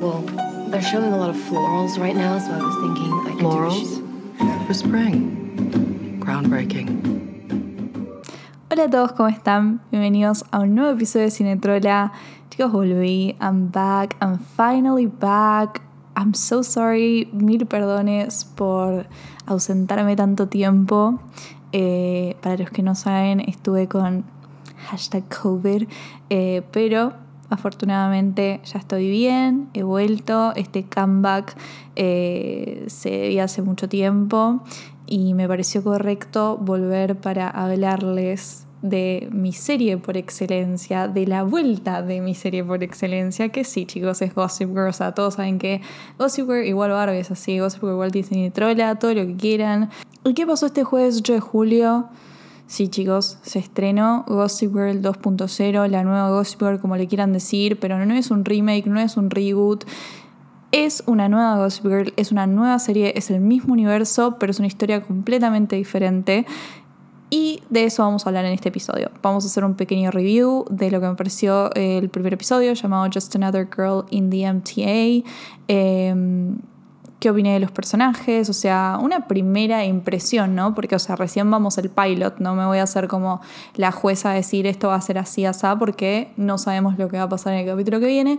Well, they're showing a lot of florals right now, so I was thinking I could do Florals? shoot. For spring. Groundbreaking. Hola a todos, ¿cómo están? Bienvenidos a un nuevo episodio de Cinetrola. Chicos, volví. I'm back. I'm finally back. I'm so sorry. Mil perdones por ausentarme tanto tiempo. Eh, para los que no saben, estuve con hashtag COVID. eh, pero afortunadamente ya estoy bien. He vuelto. Este comeback eh, se debía hace mucho tiempo. Y me pareció correcto volver para hablarles de mi serie por excelencia, de la vuelta de mi serie por excelencia, que sí, chicos, es Gossip Girl. O sea, todos saben que Gossip Girl igual Barbie es así, Gossip Girl igual Disney Trola, todo lo que quieran. ¿Y qué pasó este jueves 8 de julio? Sí, chicos, se estrenó Gossip Girl 2.0, la nueva Gossip Girl, como le quieran decir, pero no es un remake, no es un reboot. Es una nueva Gossip Girl, es una nueva serie, es el mismo universo, pero es una historia completamente diferente. Y de eso vamos a hablar en este episodio. Vamos a hacer un pequeño review de lo que me pareció el primer episodio llamado Just Another Girl in the MTA. Em, qué opiné de los personajes, o sea, una primera impresión, ¿no? Porque, o sea, recién vamos al pilot, no me voy a hacer como la jueza a decir esto va a ser así, así, porque no sabemos lo que va a pasar en el capítulo que viene.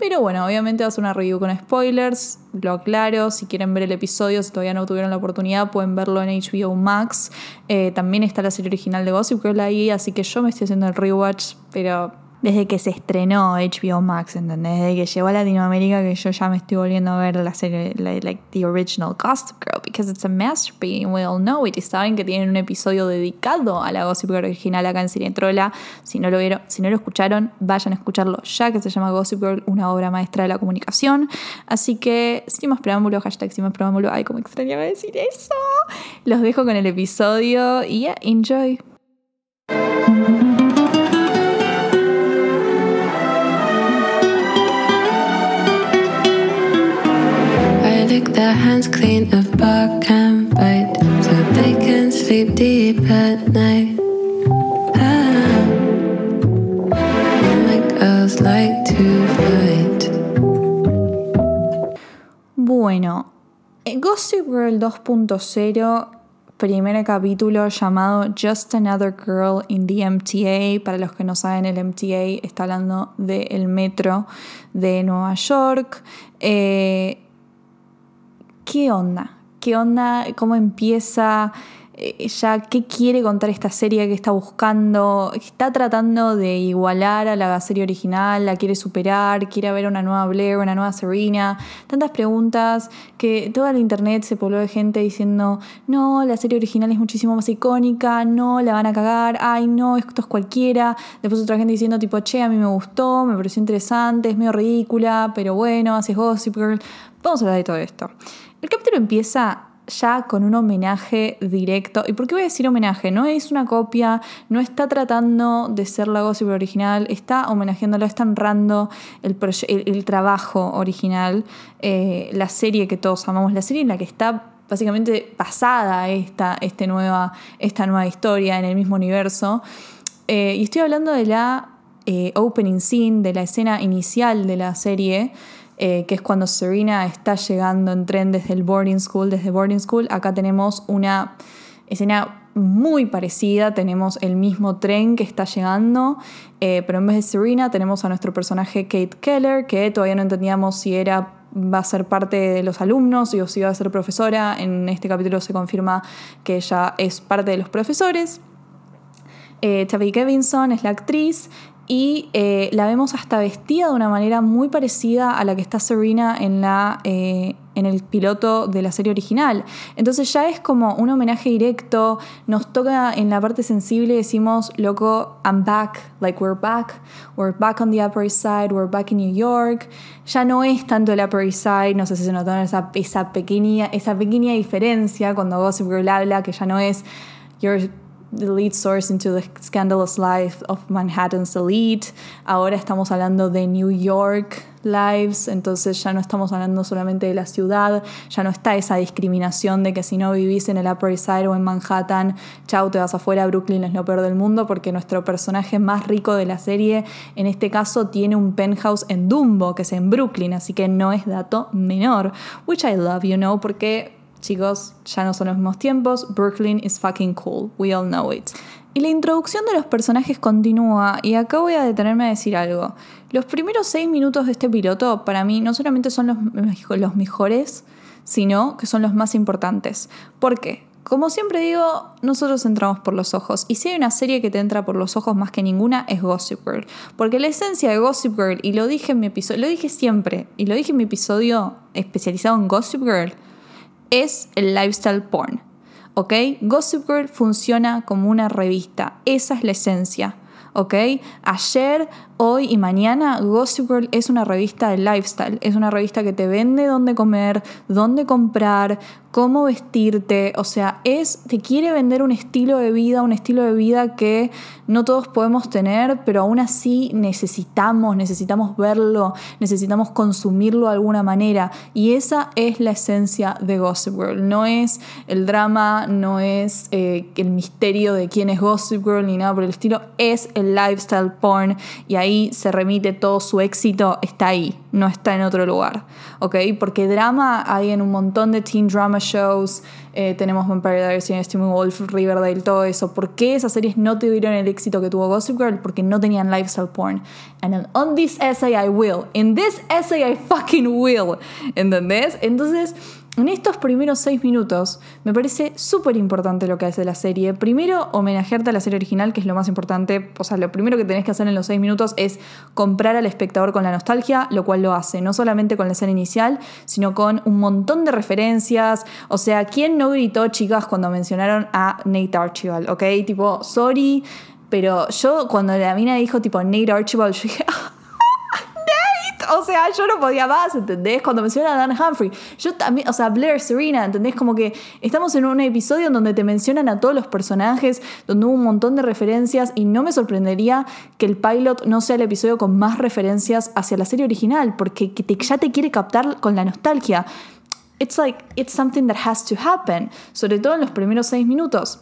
Pero bueno, obviamente va a ser una review con spoilers, lo aclaro, si quieren ver el episodio, si todavía no tuvieron la oportunidad, pueden verlo en HBO Max. Eh, también está la serie original de Gossip Girl ahí, así que yo me estoy haciendo el rewatch, pero desde que se estrenó HBO Max, ¿entendés? Desde que llegó a Latinoamérica que yo ya me estoy volviendo a ver la serie, la- like the original Gossip Girl, because it's a masterpiece, and we all know it. Y saben que tienen un episodio dedicado a la Gossip Girl original acá en Cinetrola. Si no lo vieron, si no lo escucharon, vayan a escucharlo ya, que se llama Gossip Girl, una obra maestra de la comunicación. Así que, sin más preámbulo, hashtag sin más preámbulo, ay, cómo extrañaba decir eso. Los dejo con el episodio y yeah, enjoy. Their hands clean of bark and bite so they can sleep deep at night. Ah, my girls like to fight. Bueno, Gossip Girl 2.0, primer capítulo llamado Just Another Girl in the MTA. Para los que no saben, el MTA está hablando del metro de Nueva York. Eh, ¿Qué onda? ¿Qué onda? ¿Cómo empieza? Eh, ya, ¿qué quiere contar esta serie? ¿Qué está buscando? ¿Está tratando de igualar a la serie original? ¿La quiere superar? ¿Quiere ver una nueva Blair, una nueva Serena? Tantas preguntas que toda la internet se pobló de gente diciendo, no, la serie original es muchísimo más icónica, no, la van a cagar, ay, no, esto es cualquiera. Después otra gente diciendo, tipo, che, a mí me gustó, me pareció interesante, es medio ridícula, pero bueno, haces Gossip Girl. Vamos a hablar de todo esto. El capítulo empieza ya con un homenaje directo. ¿Y por qué voy a decir homenaje? No es una copia, no está tratando de ser la Gossip original, está homenajeándolo, está honrando el, el- trabajo original, eh, la serie que todos amamos, la serie en la que está básicamente basada esta, este nueva, esta nueva historia en el mismo universo. Eh, y estoy hablando de la eh, opening scene, de la escena inicial de la serie, eh, que es cuando Serena está llegando en tren desde el boarding school. Desde boarding school, acá tenemos una escena muy parecida. Tenemos el mismo tren que está llegando, eh, pero en vez de Serena tenemos a nuestro personaje Kate Keller, que todavía no entendíamos si era va a ser parte de los alumnos o si va a ser profesora. En este capítulo se confirma que ella es parte de los profesores. Eh, Tabby Kevinson es la actriz y eh, la vemos hasta vestida de una manera muy parecida a la que está Serena en, la, eh, en el piloto de la serie original. Entonces ya es como un homenaje directo, nos toca en la parte sensible, decimos, loco, I'm back, like we're back, we're back on the Upper East Side, we're back in New York. Ya no es tanto el Upper East Side, no sé si se notaron esa, esa, pequeña, esa pequeña diferencia cuando Gossip Girl habla, que ya no es, you're the lead source into the scandalous life of Manhattan's elite. Ahora estamos hablando de New York lives, entonces ya no estamos hablando solamente de la ciudad, ya no está esa discriminación de que si no vivís en el Upper East Side o en Manhattan, chau, te vas afuera, Brooklyn es lo peor del mundo, porque nuestro personaje más rico de la serie, en este caso, tiene un penthouse en Dumbo, que es en Brooklyn, así que no es dato menor, which I love, you know, porque chicos, ya no son los mismos tiempos, Brooklyn is fucking cool, we all know it. Y la introducción de los personajes continúa, y acá voy a detenerme a decir algo. Los primeros seis minutos de este piloto, para mí, no solamente son los, los mejores, sino que son los más importantes. ¿Por qué? Como siempre digo, nosotros entramos por los ojos. Y si hay una serie que te entra por los ojos más que ninguna, es Gossip Girl. Porque la esencia de Gossip Girl, y lo dije en mi episodio, lo dije siempre, y lo dije en mi episodio especializado en Gossip Girl, es el lifestyle porn. ¿Ok? Gossip Girl funciona como una revista. Esa es la esencia. ¿Ok? Ayer, hoy y mañana, Gossip Girl es una revista de lifestyle. Es una revista que te vende dónde comer, dónde comprar, cómo vestirte, o sea, es, te quiere vender un estilo de vida, un estilo de vida que no todos podemos tener, pero aún así necesitamos, necesitamos verlo, necesitamos consumirlo de alguna manera. Y esa es la esencia de Gossip Girl. No es el drama, no es eh, el misterio de quién es Gossip Girl ni nada por el estilo, es el lifestyle porn y se remite todo su éxito, está ahí, no está en otro lugar, ¿ok? Porque drama hay en un montón de teen drama shows, eh, tenemos Vampire Diaries, Steaming Wolf, Riverdale, todo eso. ¿Por qué esas series no tuvieron el éxito que tuvo Gossip Girl? Porque no tenían lifestyle porn. And on this essay I will. In this essay I fucking will. ¿Entendés? Entonces en estos primeros seis minutos me parece súper importante lo que hace la serie. Primero, homenajearte a la serie original, que es lo más importante. O sea, lo primero que tenés que hacer en los seis minutos es comprar al espectador con la nostalgia, lo cual lo hace no solamente con la escena inicial, sino con un montón de referencias. O sea, ¿quién no gritó, chicas, cuando mencionaron a Nate Archibald? ¿Ok? Tipo, sorry, pero yo cuando la mina dijo tipo Nate Archibald, yo dije, ah, o sea, yo no podía más, ¿entendés? Cuando menciona a Dan Humphrey. Yo también, o sea, Blair Serena, ¿entendés? Como que estamos en un episodio en donde te mencionan a todos los personajes, donde hubo un montón de referencias y no me sorprendería que el pilot no sea el episodio con más referencias hacia la serie original, porque ya te quiere captar con la nostalgia. It's like, it's something that has to happen, sobre todo en los primeros seis minutos.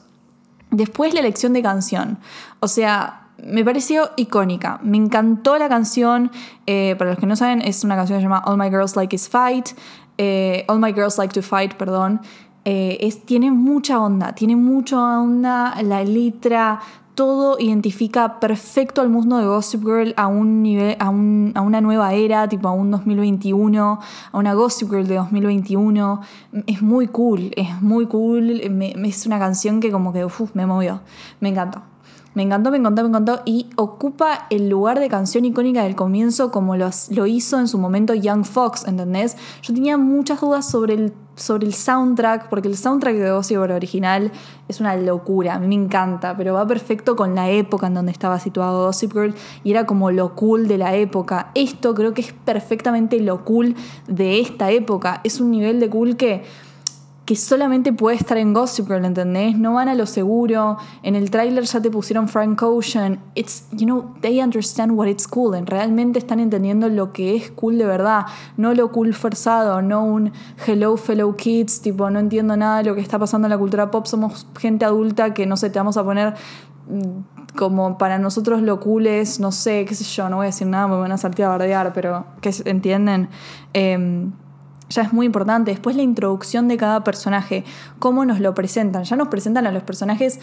Después la elección de canción. O sea, me pareció icónica. Me encantó la canción. Eh, para los que no saben, es una canción que se llama All My Girls Like Is Fight. Eh, All My Girls Like to Fight, perdón. Eh, es, tiene mucha onda, tiene mucha onda. La letra, todo identifica perfecto al mundo de Gossip Girl a un nivel, a, una nueva era, tipo a un 2021, a una Gossip Girl de 2021. Es muy cool, es muy cool. es una canción que como que me movió. Me encantó. Me encantó, me encantó, me encantó y ocupa el lugar de canción icónica del comienzo como lo hizo en su momento Young Fox, ¿entendés? Yo tenía muchas dudas sobre el, sobre el soundtrack, porque el soundtrack de Girl original es una locura, a mí me encanta, pero va perfecto con la época en donde estaba situado Gossip Girl y era como lo cool de la época. Esto creo que es perfectamente lo cool de esta época, es un nivel de cool que solamente puede estar en Gossip Girl, ¿entendés? No van a lo seguro. En el tráiler ya te pusieron Frank Ocean. It's, you know, they understand what it's cool. Realmente están entendiendo lo que es cool de verdad. No lo cool forzado, no un hello fellow kids, tipo, no entiendo nada de lo que está pasando en la cultura pop. Somos gente adulta que, no sé, te vamos a poner mm, como para nosotros lo cool es, no sé, qué sé yo, no voy a decir nada, me van a saltar a bardear, pero que entienden. Eh, ya es muy importante. Después la introducción de cada personaje, cómo nos lo presentan. Ya nos presentan a los personajes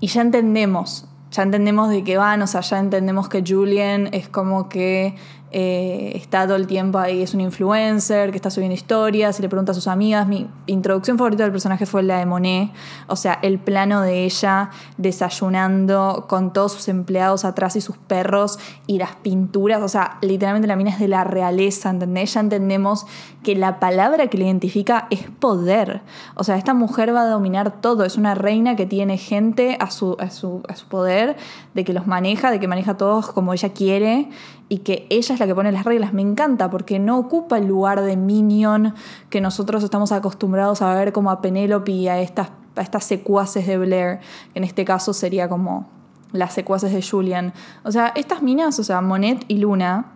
y ya entendemos, ya entendemos de qué van, o sea, ya entendemos que Julian es como que eh, está todo el tiempo ahí, es un influencer que está subiendo historias y le pregunta a sus amigas. Mi introducción favorita del personaje fue la de Monet, o sea, el plano de ella desayunando con todos sus empleados atrás y sus perros y las pinturas, o sea, literalmente la mina es de la realeza, ¿entendés? Ya entendemos que la palabra que le identifica es poder, o sea, esta mujer va a dominar todo, es una reina que tiene gente a su, a su, a su poder, de que los maneja, de que maneja todos como ella quiere y que ella es la que pone las reglas. Me encanta porque no ocupa el lugar de minion que nosotros estamos acostumbrados a ver como a Penélope y a estas a estas secuaces de Blair, que en este caso sería como las secuaces de Julian. O sea, estas minas, o sea, Monet y Luna,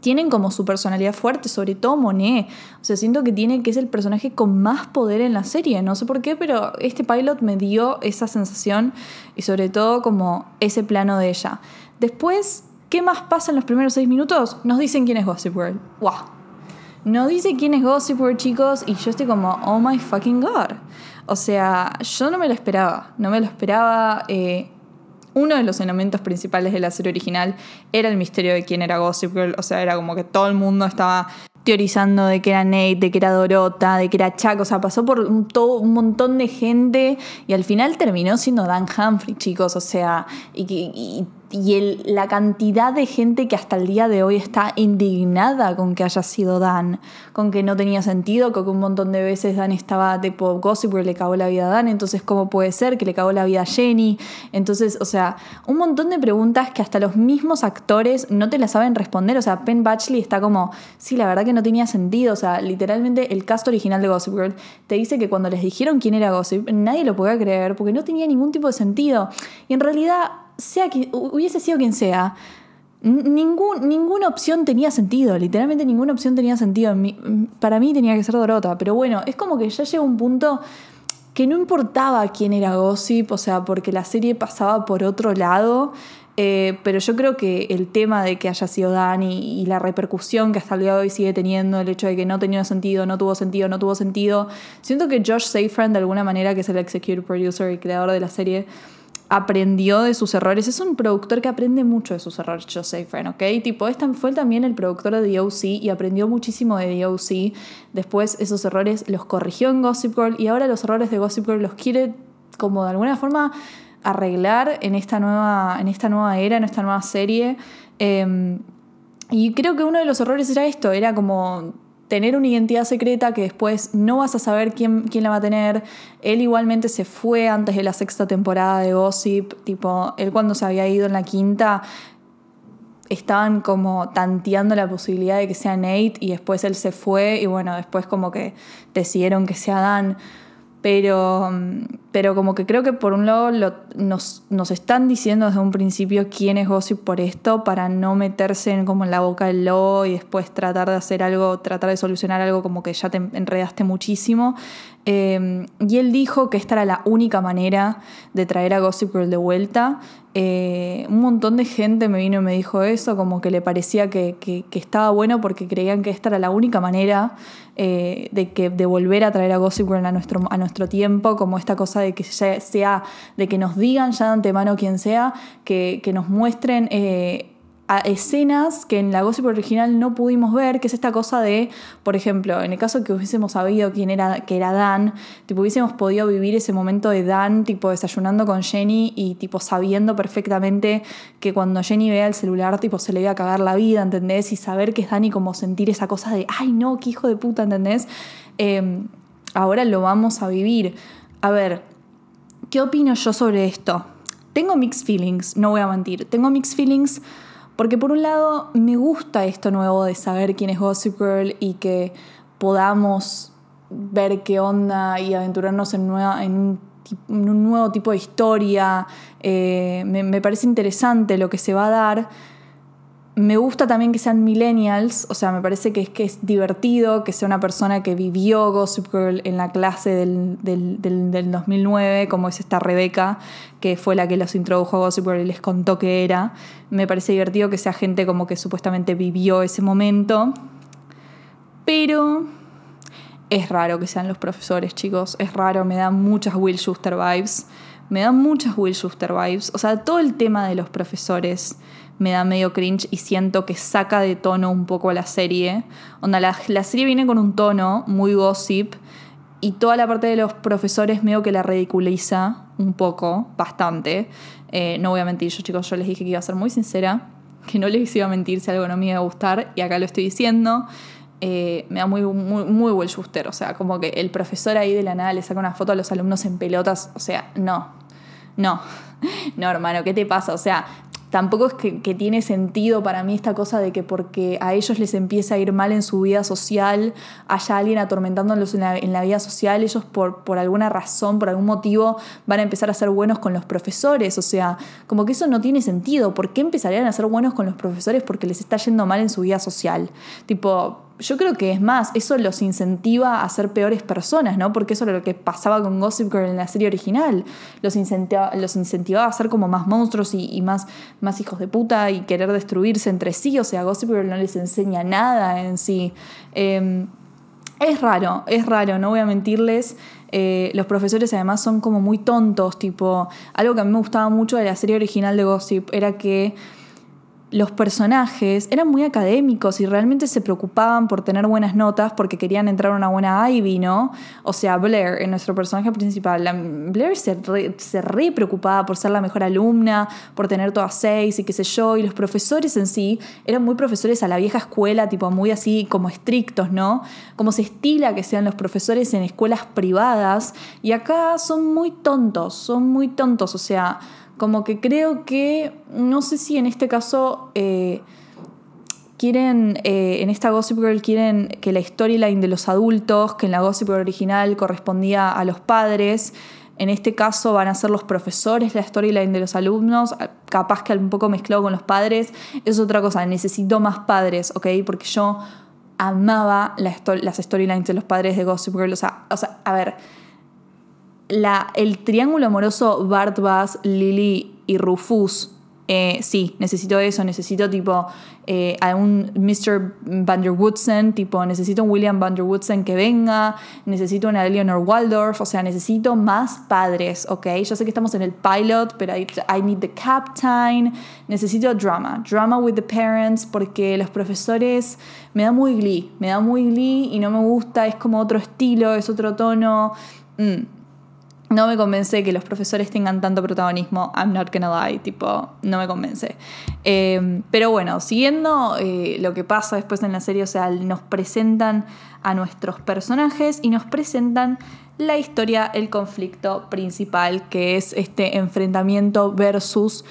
tienen como su personalidad fuerte, sobre todo Monet. O sea, siento que tiene que es el personaje con más poder en la serie. No sé por qué, pero este pilot me dio esa sensación y sobre todo como ese plano de ella. Después, ¿qué más pasa en los primeros seis minutos? Nos dicen quién es Gossip Girl. ¡Wow! Nos dice quién es Gossip Girl, chicos, y yo estoy como, oh my fucking god. O sea, yo no me lo esperaba. No me lo esperaba. Eh, uno de los elementos principales de la serie original era el misterio de quién era Gossip Girl. O sea, era como que todo el mundo estaba teorizando de que era Nate, de que era Dorota, de que era Chuck. O sea, pasó por un, todo, un montón de gente y al final terminó siendo Dan Humphrey, chicos. O sea, y, y y el, la cantidad de gente que hasta el día de hoy está indignada con que haya sido Dan, con que no tenía sentido, con que un montón de veces Dan estaba tipo Gossip porque le cagó la vida a Dan, entonces cómo puede ser que le cagó la vida a Jenny, entonces, o sea, un montón de preguntas que hasta los mismos actores no te las saben responder, o sea, Penn Batchley está como, sí, la verdad que no tenía sentido, o sea, literalmente el cast original de Gossip Girl te dice que cuando les dijeron quién era Gossip, nadie lo podía creer porque no tenía ningún tipo de sentido, y en realidad sea que hubiese sido quien sea, ningún, ninguna opción tenía sentido, literalmente ninguna opción tenía sentido. Para mí tenía que ser Dorota, pero bueno, es como que ya llegó un punto que no importaba quién era Gossip, o sea, porque la serie pasaba por otro lado. Eh, pero yo creo que el tema de que haya sido Dani y la repercusión que hasta el día de hoy sigue teniendo, el hecho de que no tenía sentido, no tuvo sentido, no tuvo sentido, siento que Josh Safran de alguna manera, que es el executive producer y creador de la serie, aprendió de sus errores. Es un productor que aprende mucho de sus errores, Joseph Friend, ¿ok? Tipo, fue también el productor de The O.C. y aprendió muchísimo de The O.C. Después esos errores los corrigió en Gossip Girl y ahora los errores de Gossip Girl los quiere como de alguna forma arreglar en esta nueva, en esta nueva era, en esta nueva serie. Em, y creo que uno de los errores era esto, era como tener una identidad secreta que después no vas a saber quién, quién, la va a tener. Él igualmente se fue antes de la sexta temporada de Gossip, tipo, él cuando se había ido en la quinta estaban como tanteando la posibilidad de que sea Nate y después él se fue y bueno, después como que decidieron que sea Dan. Pero, pero como que creo que por un lado nos, nos, están diciendo desde un principio quién es Gossip por esto, para no meterse en, como en la boca del lobo y después tratar de hacer algo, tratar de solucionar algo como que ya te enredaste muchísimo. Eh, y él dijo que esta era la única manera de traer a Gossip Girl de vuelta. Eh, un montón de gente me vino y me dijo eso, como que le parecía que, estaba bueno porque creían que esta era la única manera eh, de, que, de volver a traer a Gossip Girl a nuestro, a nuestro tiempo, como esta cosa de que sea, de que nos digan ya de antemano quién sea, que, nos muestren eh, escenas que en la Gossip original no pudimos ver, que es esta cosa de, por ejemplo, en el caso que hubiésemos sabido quién era, que era Dan, tipo, hubiésemos podido vivir ese momento de Dan, tipo, desayunando con Jenny y, tipo, sabiendo perfectamente que cuando Jenny vea el celular, tipo, se le iba a cagar la vida, ¿entendés? Y saber que es Dan y como sentir esa cosa de, ay, no, qué hijo de puta, ¿entendés? Em, ahora lo vamos a vivir. A ver, ¿qué opino yo sobre esto? Tengo mixed feelings, no voy a mentir. Tengo mixed feelings porque por un lado me gusta esto nuevo de saber quién es Gossip Girl y que podamos ver qué onda y aventurarnos en, un, nuevo tipo de historia. Eh, me parece interesante lo que se va a dar me gusta también que sean millennials, o sea, me parece que es, que es divertido que sea una persona que vivió Gossip Girl en la clase del, del, 2009, como es esta Rebeca, que fue la que los introdujo a Gossip Girl y les contó qué era. Me parece divertido que sea gente como que supuestamente vivió ese momento. Pero es raro que sean los profesores, chicos. Es raro, me da muchas Will Schuster vibes. Me da muchas Will Schuster vibes. O sea, todo el tema de los profesores me da medio cringe y siento que saca de tono un poco la serie. Onda, la, serie viene con un tono muy gossip y toda la parte de los profesores medio que la ridiculiza un poco, bastante. Eh, no voy a mentir, yo chicos, yo les dije que iba a ser muy sincera, que no les iba a mentir si algo no me iba a gustar y acá lo estoy diciendo. Eh, me da muy, muy, muy buen o sea, como que el profesor ahí de la nada le saca una foto a los alumnos en pelotas, o sea, no, no, no hermano, ¿qué te pasa? O sea, tampoco es que, tiene sentido para mí esta cosa de que porque a ellos les empieza a ir mal en su vida social, haya alguien atormentándolos en la, en la vida social, ellos por, por alguna razón, por algún motivo, van a empezar a ser buenos con los profesores. O sea, como que eso no tiene sentido. ¿Por qué empezarían a ser buenos con los profesores porque les está yendo mal en su vida social? Tipo, yo creo que es más, eso los incentiva a ser peores personas, ¿no? Porque eso era lo que pasaba con Gossip Girl en la serie original. Los, incentiva, los incentivaba a ser como más monstruos y, más, más hijos de puta y querer destruirse entre sí. O sea, Gossip Girl no les enseña nada en sí. Em, es raro, es raro, no voy a mentirles. Eh, los profesores además son como muy tontos, tipo, algo que a mí me gustaba mucho de la serie original de Gossip era que los personajes eran muy académicos y realmente se preocupaban por tener buenas notas porque querían entrar a una buena Ivy, ¿no? O sea, Blair, en nuestro personaje principal, Blair se re, preocupaba por ser la mejor alumna, por tener todas seis y qué sé yo, y los profesores en sí eran muy profesores a la vieja escuela, tipo muy así como estrictos, ¿no? Como se estila que sean los profesores en escuelas privadas, y acá son muy tontos, son muy tontos, o sea como que creo que, no sé si en este caso eh, quieren, eh, en esta Gossip Girl quieren que la storyline de los adultos, que en la Gossip Girl original correspondía a los padres, en este caso van a ser los profesores la storyline de los alumnos, capaz que un poco mezclado con los padres, es otra cosa, necesito más padres, ¿ok? Porque yo amaba las storylines de los padres de Gossip Girl, o sea, o sea a ver la, el triángulo amoroso Bart Bass, Lily y Rufus. Eh, sí, necesito eso, necesito tipo a un Mr. Van der Woodsen, tipo necesito un William Van der Woodsen que venga, necesito una Eleanor Waldorf, o sea, necesito más padres, ¿ok? Yo sé que estamos en el pilot, pero I, I need the captain, necesito drama, drama with the parents, porque los profesores me da muy glee, me da muy glee y no me gusta, es como otro estilo, es otro tono. Mm no me convence que los profesores tengan tanto protagonismo. I'm not gonna lie, tipo, no me convence. Eh, pero bueno, siguiendo eh, lo que pasa después en la serie, o sea, nos presentan a nuestros personajes y nos presentan la historia, el conflicto principal, que es este enfrentamiento versus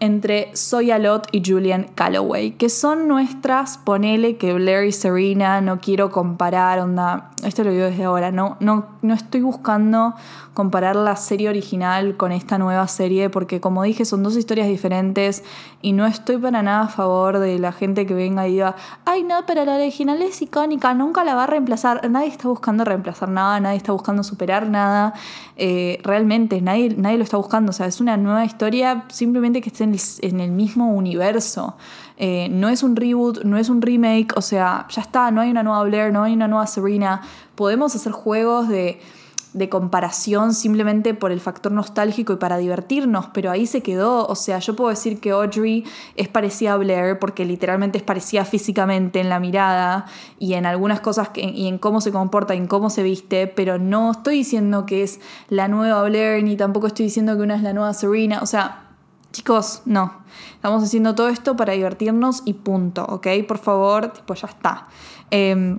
entre Soya Lot y Julian Calloway, que son nuestras, ponele que Blair y Serena, no quiero comparar, onda, esto lo digo desde ahora, no, no, no estoy buscando comparar la serie original con esta nueva serie, porque como dije, son dos historias diferentes y no estoy para nada a favor de la gente que venga y diga, ay, no, pero la original es icónica, nunca la va a reemplazar. Nadie está buscando reemplazar nada, nadie está buscando superar nada. Eh, realmente, nadie, nadie lo está buscando. O sea, es una nueva historia simplemente que esté en el, mismo universo. Eh, no es un reboot, no es un remake, o sea, ya está, no hay una nueva Blair, no hay una nueva Serena. Podemos hacer juegos de de comparación simplemente por el factor nostálgico y para divertirnos, pero ahí se quedó. O sea, yo puedo decir que Audrey es parecida a Blair porque literalmente es parecida físicamente en la mirada y en algunas cosas y en cómo se comporta, en cómo se viste, pero no estoy diciendo que es la nueva Blair ni tampoco estoy diciendo que una es la nueva Serena. O sea, chicos, no. Estamos haciendo todo esto para divertirnos y punto, ¿ok? Por favor, tipo, ya está. Eh,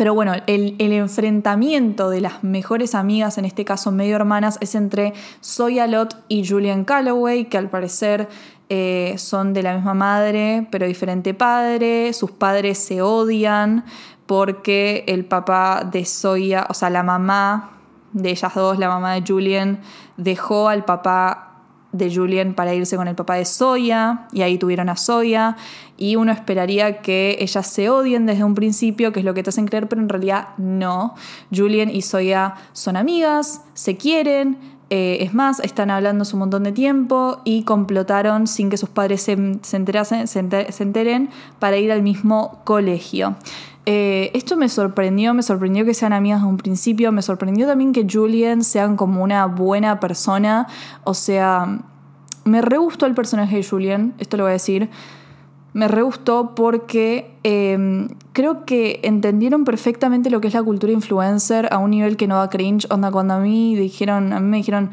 pero bueno, el, enfrentamiento de las mejores amigas, en este caso medio hermanas, es entre Zoya Lot y Julian Calloway, que al parecer eh, son de la misma madre, pero diferente padre. Sus padres se odian porque el papá de Zoya, o sea, la mamá de ellas dos, la mamá de Julian, dejó al papá de Julian para irse con el papá de Zoya y ahí tuvieron a Zoya y uno esperaría que ellas se odien desde un principio, que es lo que te hacen creer, pero en realidad no. Julian y Zoya son amigas, se quieren, eh, es más, están hablando hace un montón de tiempo y complotaron sin que sus padres se, se, se enteren para ir al mismo colegio. Eh, esto me sorprendió, me sorprendió que sean amigas desde un principio, me sorprendió también que Julian sean como una buena persona, o sea, me re gustó el personaje de Julian, esto lo voy a decir, me re gustó porque em, creo que entendieron perfectamente lo que es la cultura influencer a un nivel que no da cringe, onda cuando a mí dijeron, a mí me dijeron,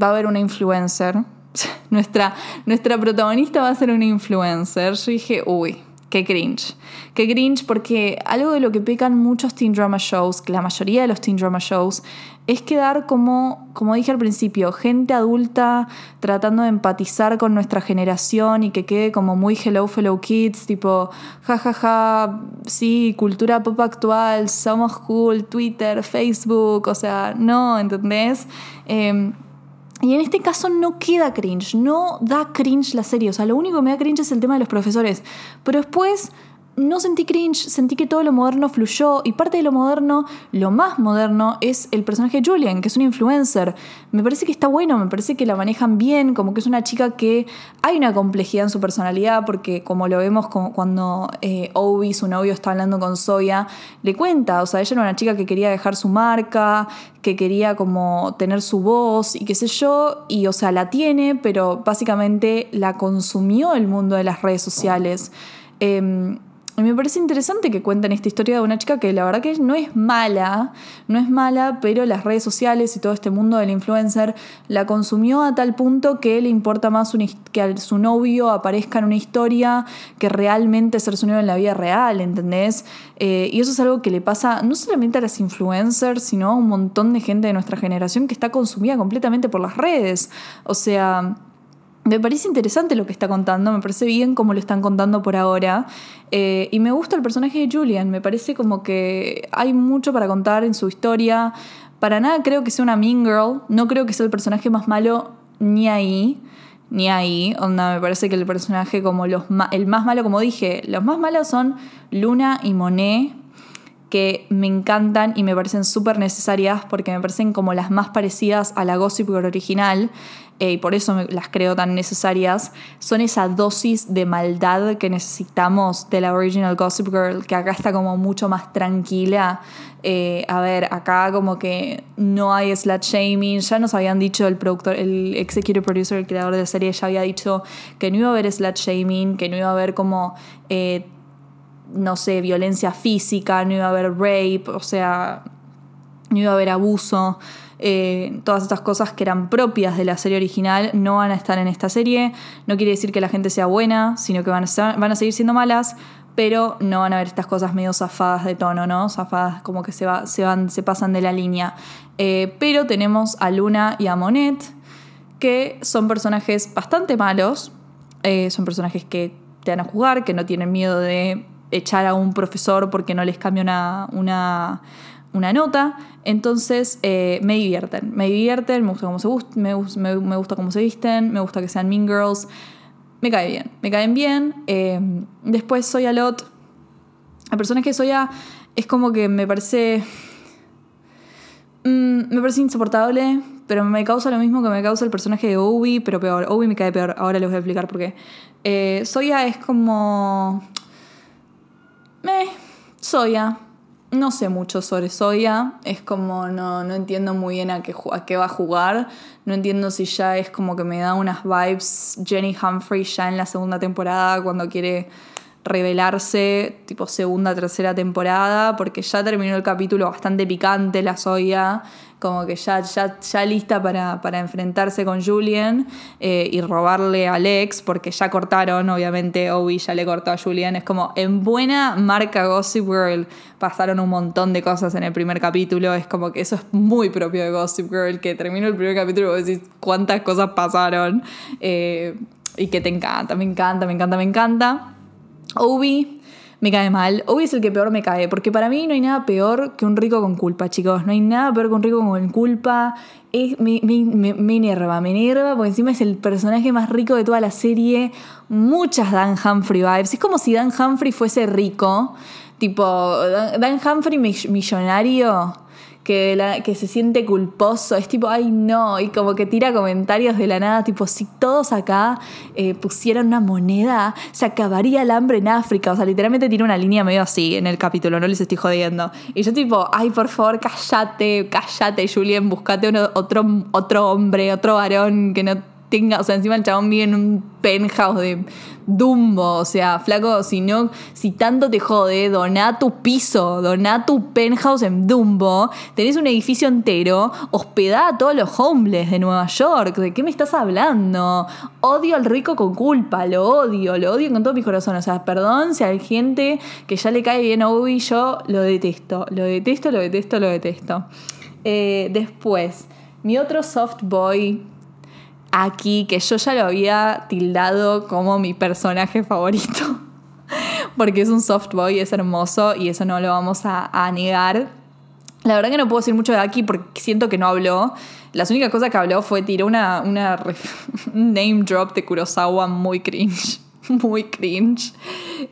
va a haber una influencer, nuestra, nuestra protagonista va a ser una influencer, yo dije, uy, qué cringe. Qué cringe porque algo de lo que pecan muchos teen drama shows, la mayoría de los teen drama shows, es quedar como, como dije al principio, gente adulta tratando de empatizar con nuestra generación y que quede como muy hello fellow kids, tipo, jajaja, ja, ja, sí, cultura pop actual, somos cool, Twitter, Facebook, o sea, no, ¿entendés? Eh, y en este caso no queda cringe, no da cringe la serie. O sea, lo único que me da cringe es el tema de los profesores. Pero después no sentí cringe, sentí que todo lo moderno fluyó y parte de lo moderno, lo más moderno, es el personaje de Julian, que es un influencer. Me parece que está bueno, me parece que la manejan bien, como que es una chica que hay una complejidad en su personalidad, porque como lo vemos cuando eh, Obi, su novio, está hablando con Soya, le cuenta, o sea, ella era una chica que quería dejar su marca, que quería como tener su voz y qué sé yo, y o sea, la tiene, pero básicamente la consumió el mundo de las redes sociales. Eh, y me parece interesante que cuenten esta historia de una chica que la verdad que no es mala, no es mala, pero las redes sociales y todo este mundo del influencer la consumió a tal punto que le importa más que su novio aparezca en una historia que realmente ser su novio en la vida real, ¿entendés? Eh, y eso es algo que le pasa no solamente a las influencers, sino a un montón de gente de nuestra generación que está consumida completamente por las redes. O sea... Me parece interesante lo que está contando, me parece bien cómo lo están contando por ahora. Eh, y me gusta el personaje de Julian, me parece como que hay mucho para contar en su historia. Para nada creo que sea una mean girl, no creo que sea el personaje más malo ni ahí, ni ahí. Onda, me parece que el personaje como los el más malo, como dije, los más malos son Luna y Monet, que me encantan y me parecen súper necesarias porque me parecen como las más parecidas a la Gossip Girl original. Eh, y por eso las creo tan necesarias, son esa dosis de maldad que necesitamos de la original Gossip Girl, que acá está como mucho más tranquila. Eh, a ver, acá como que no hay slut shaming, ya nos habían dicho el productor, el executive producer, el creador de la serie, ya había dicho que no iba a haber slut shaming, que no iba a haber como... Eh, no sé, violencia física, no iba a haber rape, o sea, no iba a haber abuso. Eh, todas estas cosas que eran propias de la serie original no van a estar en esta serie. No quiere decir que la gente sea buena, sino que van a, van a seguir siendo malas, pero no van a ver estas cosas medio zafadas de tono, ¿no? Zafadas como que se, va, se, van, se pasan de la línea. Eh, pero tenemos a Luna y a Monet, que son personajes bastante malos. Eh, son personajes que te van a jugar, que no tienen miedo de echar a un profesor porque no les cambia una, una nota. Entonces eh, me divierten, me divierten, me gusta cómo se me, me, gusta cómo se visten, me gusta que sean mean girls. Me cae bien, me caen bien. Eh, después Soya Lot. La persona que Soya es como que me parece. Mm, me parece insoportable, pero me causa lo mismo que me causa el personaje de Obi, pero peor. Obi me cae peor, ahora les voy a explicar por qué. Eh, Soya es como. Me. Soya no sé mucho sobre Soya, es como no, no entiendo muy bien a qué, a qué va a jugar, no entiendo si ya es como que me da unas vibes Jenny Humphrey ya en la segunda temporada cuando quiere revelarse, tipo segunda, tercera temporada, porque ya terminó el capítulo bastante picante la Soya como que ya, ya, ya lista para, para enfrentarse con Julian eh, y robarle a Alex, porque ya cortaron, obviamente Obi ya le cortó a Julian, es como en buena marca Gossip Girl pasaron un montón de cosas en el primer capítulo, es como que eso es muy propio de Gossip Girl, que terminó el primer capítulo y decís cuántas cosas pasaron eh, y que te encanta, me encanta, me encanta, me encanta. Obi me cae mal. Hoy es el que peor me cae, porque para mí no hay nada peor que un rico con culpa, chicos. No hay nada peor que un rico con culpa. Es, me, me, me, me enerva, me enerva, porque encima es el personaje más rico de toda la serie. Muchas Dan Humphrey vibes. Es como si Dan Humphrey fuese rico. Tipo, Dan Humphrey millonario que, la, que se siente culposo, es tipo, ay no, y como que tira comentarios de la nada, tipo, si todos acá eh, pusieran una moneda, se acabaría el hambre en África, o sea, literalmente tiene una línea medio así en el capítulo, no les estoy jodiendo. Y yo tipo, ay, por favor, cállate, cállate, Julien, buscate otro, otro hombre, otro varón que no tenga, o sea, encima el chabón vive en un penthouse de Dumbo, o sea, flaco, si no, si tanto te jode, doná tu piso, doná tu penthouse en Dumbo, tenés un edificio entero, hospedá a todos los homeless de Nueva York, ¿de qué me estás hablando? Odio al rico con culpa, lo odio, lo odio con todo mi corazón, o sea, perdón si hay gente que ya le cae bien a Obi, yo lo detesto, lo detesto, lo detesto, lo detesto. Eh, después, mi otro soft boy aquí, que yo ya lo había tildado como mi personaje favorito, porque es un soft boy, es hermoso y eso no lo vamos a, negar. La verdad que no puedo decir mucho de aquí porque siento que no habló. Las únicas cosas que habló fue tirar una, una un name drop de Kurosawa muy cringe. Muy cringe.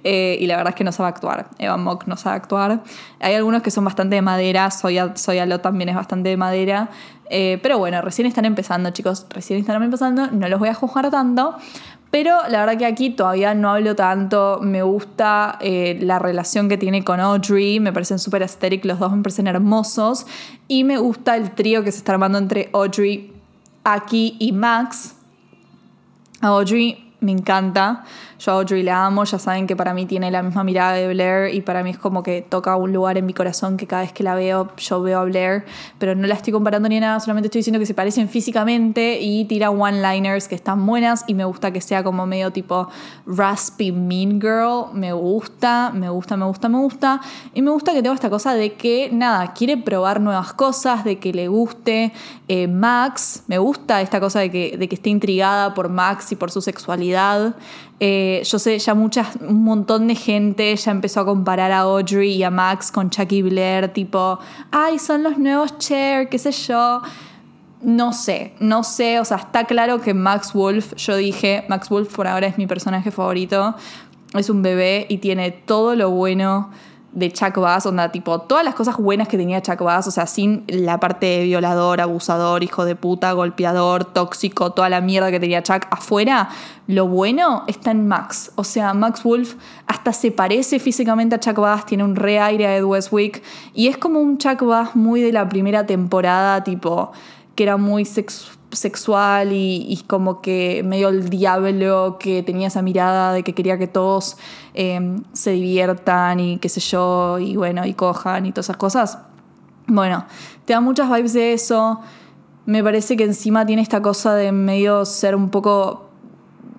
Eh, y la verdad es que no sabe actuar. Eva Mock no sabe actuar. Hay algunos que son bastante de madera. Soya, Soya también es bastante de madera. Eh, pero bueno, recién están empezando, chicos. Recién están empezando. No los voy a juzgar tanto. Pero la verdad que aquí todavía no hablo tanto. Me gusta eh, la relación que tiene con Audrey. Me parecen súper estéricos. Los dos me parecen hermosos. Y me gusta el trío que se está armando entre Audrey, Aki y Max. A Audrey me encanta. Yo a Audrey la amo, ya saben que para mí tiene la misma mirada de Blair y para mí es como que toca un lugar en mi corazón que cada vez que la veo, yo veo a Blair, pero no la estoy comparando ni nada, solamente estoy diciendo que se parecen físicamente y tira one-liners que están buenas y me gusta que sea como medio tipo raspy mean girl, me gusta, me gusta, me gusta, me gusta y me gusta que tenga esta cosa de que nada, quiere probar nuevas cosas, de que le guste eh, Max, me gusta esta cosa de que, de que esté intrigada por Max y por su sexualidad. Eh, yo sé, ya muchas, un montón de gente ya empezó a comparar a Audrey y a Max con Chucky Blair, tipo, ay, son los nuevos Cher, qué sé yo. No sé, no sé, o sea, está claro que Max Wolf, yo dije, Max Wolf por ahora es mi personaje favorito, es un bebé y tiene todo lo bueno de Chuck Bass, onda, tipo, todas las cosas buenas que tenía Chuck Bass, o sea, sin la parte de violador, abusador, hijo de puta, golpeador, tóxico, toda la mierda que tenía Chuck afuera, lo bueno está en Max. O sea, Max Wolf hasta se parece físicamente a Chuck Bass, tiene un re aire a Ed Westwick, y es como un Chuck Bass muy de la primera temporada, tipo, que era muy sexual y, como que medio el diablo que tenía esa mirada de que quería que todos em, se diviertan y qué sé yo, y bueno, y cojan y todas esas cosas. Bueno, te da muchas vibes de eso. Me parece que encima tiene esta cosa de medio ser un poco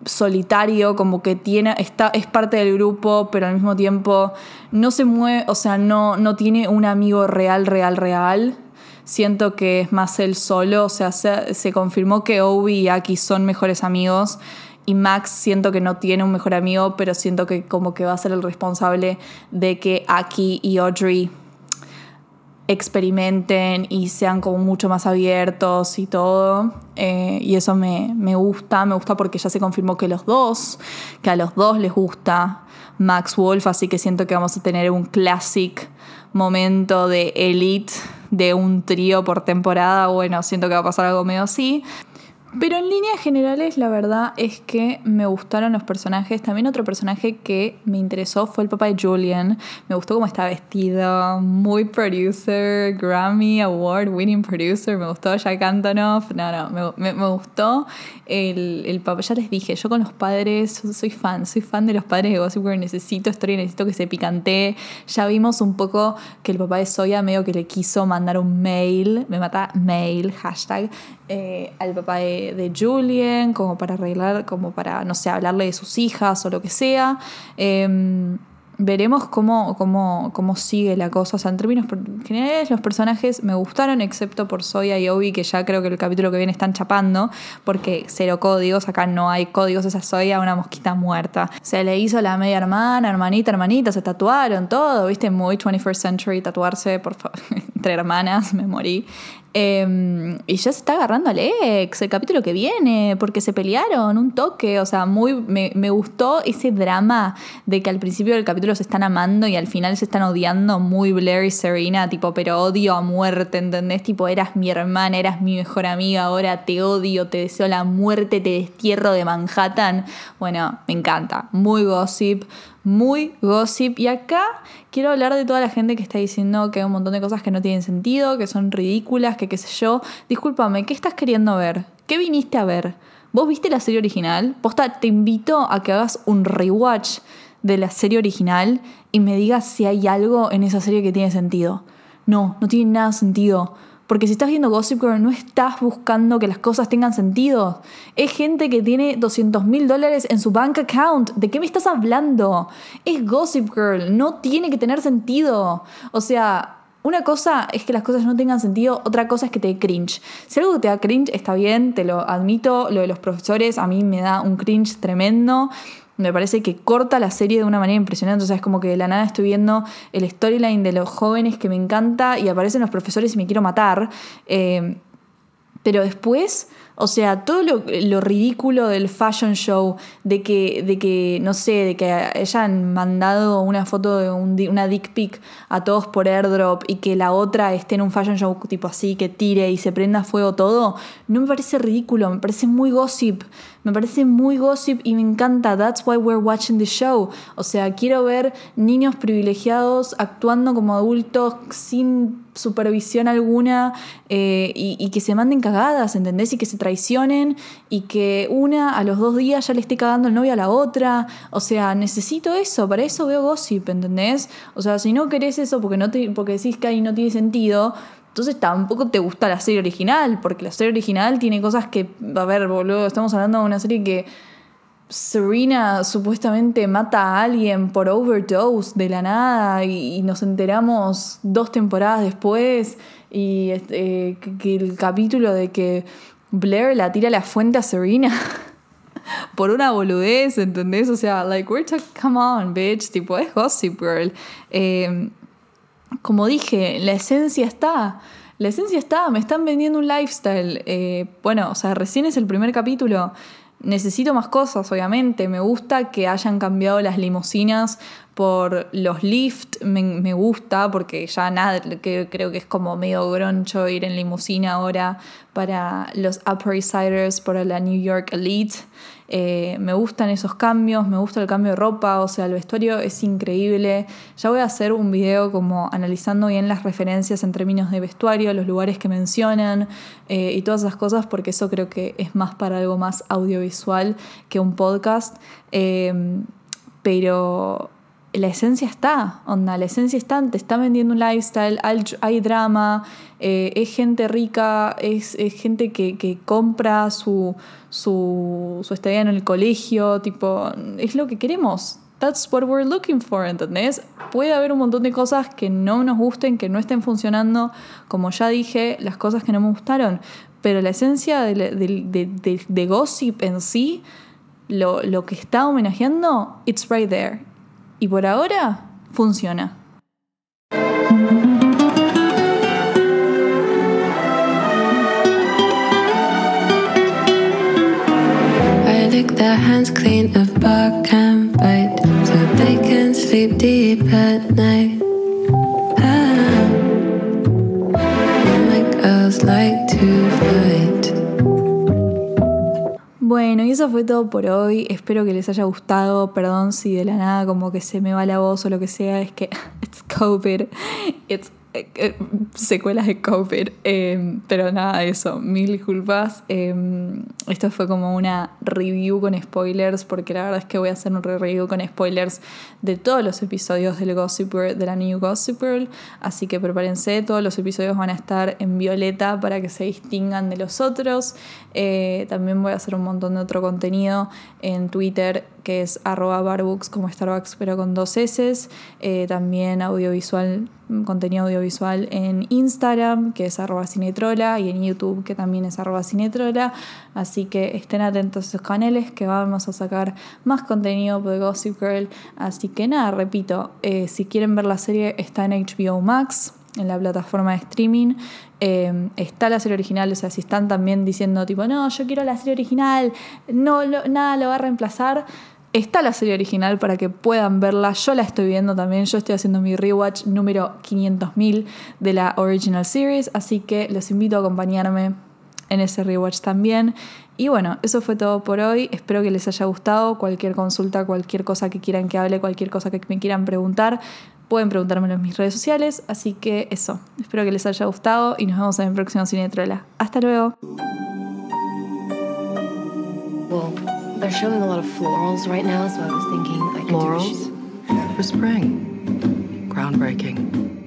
solitario, como que tiene, está, es parte del grupo, pero al mismo tiempo no se mueve, o sea, no, no tiene un amigo real, real, real siento que es más él solo, o sea, se, confirmó que Obi y Aki son mejores amigos y Max siento que no tiene un mejor amigo, pero siento que como que va a ser el responsable de que Aki y Audrey experimenten y sean como mucho más abiertos y todo. Eh, y eso me, me, gusta, me gusta porque ya se confirmó que los dos, que a los dos les gusta Max Wolf, así que siento que vamos a tener un classic momento de elite de un trío por temporada, bueno, siento que va a pasar algo medio así. Pero en líneas generales la verdad es que me gustaron los personajes. También otro personaje que me interesó fue el papá de Julian. Me gustó cómo está vestido, muy producer, Grammy Award winning producer. Me gustó Jack Antonoff. No, no, me, me, gustó el, el, papá. Ya les dije, yo con los padres soy fan, soy fan de los padres de Gossip Girl. Necesito historia, necesito que se picante. Ya vimos un poco que el papá de Soya medio que le quiso mandar un mail, me mata mail, hashtag, eh, al papá de, Julien, como para arreglar, como para, no sé, hablarle de sus hijas o lo que sea. Em, veremos cómo, cómo, cómo, sigue la cosa. O sea, en términos generales, los personajes me gustaron, excepto por Soya y Obi, que ya creo que el capítulo que viene están chapando, porque cero códigos, acá no hay códigos, esa Soya, una mosquita muerta. Se le hizo la media hermana, hermanita, hermanita, se tatuaron todo, viste, muy 21st century tatuarse, por entre hermanas, me morí. Em, y ya se está agarrando al ex el capítulo que viene, porque se pelearon un toque. O sea, muy me, me, gustó ese drama de que al principio del capítulo se están amando y al final se están odiando muy Blair y Serena, tipo, pero odio a muerte, ¿entendés? Tipo, eras mi hermana, eras mi mejor amiga, ahora te odio, te deseo la muerte, te destierro de Manhattan. Bueno, me encanta. Muy gossip, muy gossip. Y acá quiero hablar de toda la gente que está diciendo que hay un montón de cosas que no tienen sentido, que son ridículas, que qué sé yo. Discúlpame, ¿qué estás queriendo ver? ¿Qué viniste a ver? ¿Vos viste la serie original? Posta, te invito a que hagas un rewatch de la serie original y me digas si hay algo en esa serie que tiene sentido. No, no tiene nada sentido. Porque si estás viendo Gossip Girl, no estás buscando que las cosas tengan sentido. Es gente que tiene 200 mil dólares en su bank account. ¿De qué me estás hablando? Es Gossip Girl, no tiene que tener sentido. O sea, una cosa es que las cosas no tengan sentido, otra cosa es que te dé cringe. Si algo te da cringe, está bien, te lo admito. Lo de los profesores a mí me da un cringe tremendo me parece que corta la serie de una manera impresionante. O sea, es como que de la nada estoy viendo el storyline de los jóvenes que me encanta y aparecen los profesores y me quiero matar. Eh, pero después o sea, todo lo, ridículo del fashion show, de que, de que, no sé, de que hayan mandado una foto de una dick pic a todos por airdrop y que la otra esté en un fashion show tipo así, que tire y se prenda fuego todo, no me parece ridículo, me parece muy gossip. Me parece muy gossip y me encanta. That's why we're watching the show. O sea, quiero ver niños privilegiados actuando como adultos sin supervisión alguna eh, y, que se manden cagadas, ¿entendés? Y que se traicionen y que una a los dos días ya le esté cagando el novio a la otra. O sea, necesito eso, para eso veo gossip, ¿entendés? O sea, si no querés eso porque, no te, porque decís que ahí no tiene sentido, entonces tampoco te gusta la serie original, porque la serie original tiene cosas que, a ver, boludo, estamos hablando de una serie que Serena supuestamente mata a alguien por overdose de la nada y, nos enteramos dos temporadas después y este, que, el capítulo de que Blair la tira a la fuente a Serena por una boludez, ¿entendés? O sea, like, we're talking, come on, bitch, tipo, es Gossip Girl. Eh, como dije, la esencia está. La esencia está, me están vendiendo un lifestyle. Eh, bueno, o sea, recién es el primer capítulo. Necesito más cosas, obviamente. Me gusta que hayan cambiado las limusinas por los lift. Me, gusta porque ya nada, que, creo que es como medio groncho ir en limusina ahora para los Upper Siders, para la New York Elite. Eh, me gustan esos cambios, me gusta el cambio de ropa, o sea, el vestuario es increíble. Ya voy a hacer un video como analizando bien las referencias en términos de vestuario, los lugares que mencionan eh, y todas esas cosas, porque eso creo que es más para algo más audiovisual que un podcast. Eh, pero la esencia está, onda, la esencia está, te está vendiendo un lifestyle, hay, drama, eh, es gente rica, es, gente que, compra su, su, su estadía en el colegio, tipo, es lo que queremos. That's what we're looking for, ¿entendés? Puede haber un montón de cosas que no nos gusten, que no estén funcionando, como ya dije, las cosas que no me gustaron, pero la esencia de, gossip en sí, lo, lo que está homenajeando, it's right there y por ahora funciona. I lick their hands clean of bark and bite so they can sleep deep at night. Bueno, y eso fue todo por hoy. Espero que les haya gustado. Perdón si de la nada como que se me va la voz o lo que sea. Es que it's COVID. It's eh, eh, secuelas de COVID. Em, pero nada, eso, mil disculpas. Em, esto fue como una review con spoilers, porque la verdad es que voy a hacer un review con spoilers de todos los episodios del Gossip Girl, de la New Gossip Girl. Así que prepárense, todos los episodios van a estar en violeta para que se distingan de los otros. Eh, también voy a hacer un montón de otro contenido en Twitter que es arroba barbooks como Starbucks pero con dos S. Eh, también audiovisual, contenido audiovisual en Instagram que es arroba cinetrola y en YouTube que también es arroba cinetrola. Así que estén atentos a esos canales que vamos a sacar más contenido de Gossip Girl. Así que nada, repito, eh, si quieren ver la serie está en HBO Max en la plataforma de streaming. Eh, está la serie original, o sea, si están también diciendo tipo, no, yo quiero la serie original, no, nada lo va a reemplazar, está la serie original para que puedan verla. Yo la estoy viendo también, yo estoy haciendo mi rewatch número 500.000 de la original series, así que los invito a acompañarme en ese rewatch también. Y bueno, eso fue todo por hoy. Espero que les haya gustado. Cualquier consulta, cualquier cosa que quieran que hable, cualquier cosa que me quieran preguntar, pueden preguntármelo en mis redes sociales. Así que eso, espero que les haya gustado y nos vemos en el próximo Cine Trola. Hasta luego. They're showing a lot of florals right now, so I was thinking I could do a Florals? For spring. Groundbreaking.